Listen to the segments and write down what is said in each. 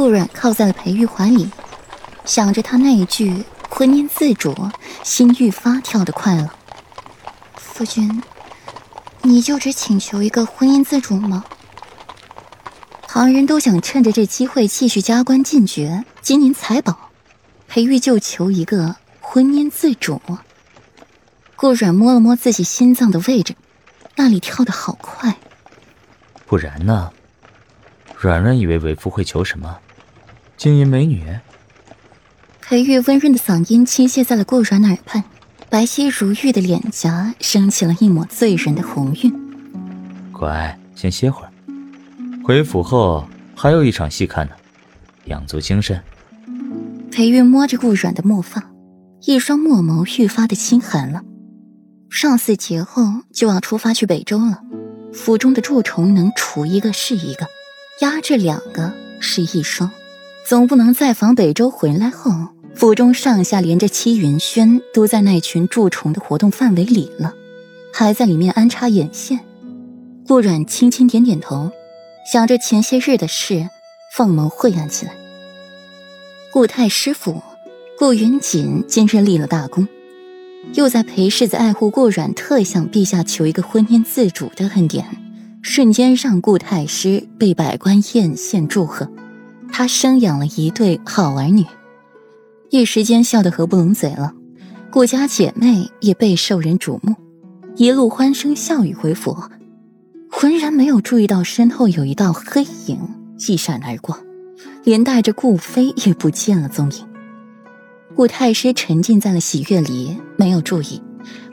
顾阮靠在了裴玉怀里，想着他那一句“婚姻自主”，心愈发跳得快了。夫君，你就只请求一个婚姻自主吗？旁人都想趁着这机会继续加官进爵、金银财宝，裴玉就求一个婚姻自主。顾阮摸了摸自己心脏的位置，那里跳得好快。不然呢？软软以为为夫会求什么？金银美女？裴玉温润的嗓音倾泻在了顾阮耳畔，白皙如玉的脸颊升起了一抹醉人的红晕。乖，先歇会儿。回府后还有一场戏看呢，养足精神。裴玉摸着顾软的墨发，一双墨眸愈发的清寒了。上巳节后就要出发去北周了，府中的蛀虫能除一个是一个，压制两个是一双，总不能再访北周回来后，府中上下连着七云轩都在那群蛀虫的活动范围里了，还在里面安插眼线。顾软轻轻点点头。想着前些日的事，凤眸晦暗起来。顾太师府，顾云锦今日立了大功，又在裴世子爱护顾阮，特向陛下求一个婚姻自主的恩典，瞬间让顾太师被百官艳羡祝贺。他生养了一对好儿女，一时间笑得合不拢嘴了。顾家姐妹也备受人瞩目，一路欢声笑语回府。浑然没有注意到身后有一道黑影一闪而过，连带着顾飞也不见了踪影。顾太师沉浸在了喜悦里，没有注意。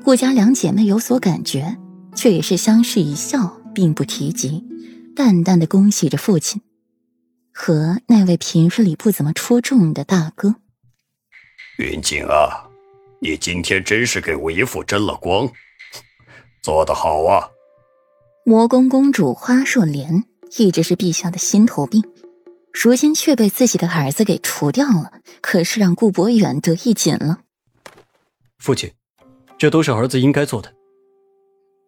顾家两姐妹有所感觉，却也是相视一笑，并不提及，淡淡的恭喜着父亲和那位平日里不怎么出众的大哥。云锦啊，你今天真是给为父争了光，做得好啊！魔宫公主花若莲一直是陛下的心头病，如今却被自己的儿子给除掉了，可是让顾博远得意紧了。父亲，这都是儿子应该做的。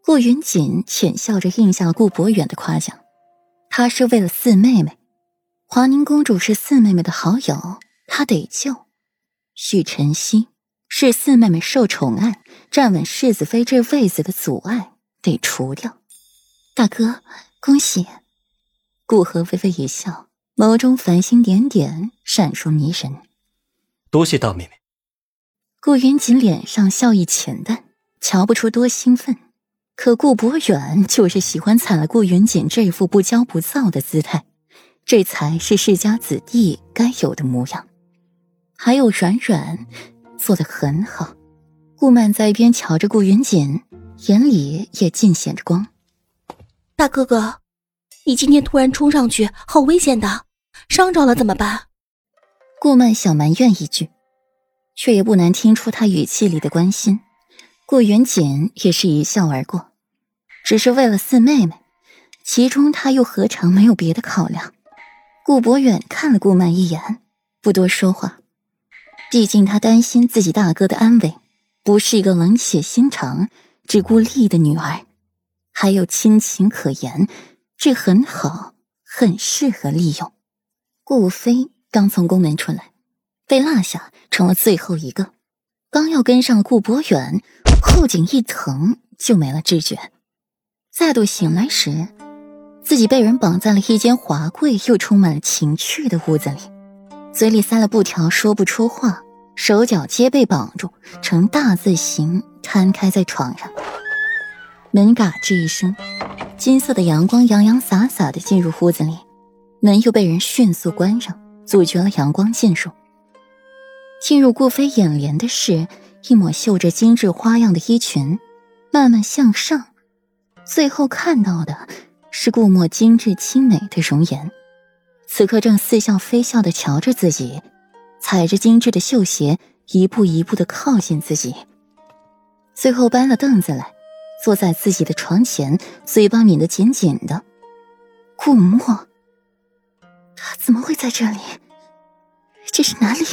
顾云锦浅笑着应下了顾博远的夸奖，他是为了四妹妹，华宁公主是四妹妹的好友，她得救。许晨曦是四妹妹受宠爱、站稳世子妃这位子的阻碍，得除掉。大哥，恭喜！顾河微微一笑，眸中繁星点点，闪烁迷人。多谢大妹妹。顾云锦脸上笑意浅淡，瞧不出多兴奋。可顾博远就是喜欢踩了顾云锦这副不骄不躁的姿态，这才是世家子弟该有的模样。还有软软，做的很好。顾曼在一边瞧着顾云锦，眼里也尽显着光。大哥哥，你今天突然冲上去，好危险的，伤着了怎么办？顾曼想埋怨一句，却也不难听出他语气里的关心。顾云锦也是一笑而过，只是为了四妹妹，其中他又何尝没有别的考量？顾博远看了顾曼一眼，不多说话，毕竟他担心自己大哥的安危，不是一个冷血心肠、只顾利益的女儿。还有亲情可言，这很好，很适合利用。顾飞刚从宫门出来，被落下，成了最后一个。刚要跟上顾博远，后颈一疼，就没了知觉。再度醒来时，自己被人绑在了一间华贵又充满了情趣的屋子里，嘴里塞了布条，说不出话，手脚皆被绑住，呈大字形摊开在床上。门嘎吱一声，金色的阳光洋洋洒洒的进入屋子里，门又被人迅速关上，阻绝了阳光进入。进入顾飞眼帘的是一抹绣着精致花样的衣裙，慢慢向上，最后看到的是顾墨精致清美的容颜，此刻正似笑非笑的瞧着自己，踩着精致的绣鞋，一步一步的靠近自己，最后搬了凳子来。坐在自己的床前，嘴巴抿得紧紧的。顾墨，他怎么会在这里？这是哪里？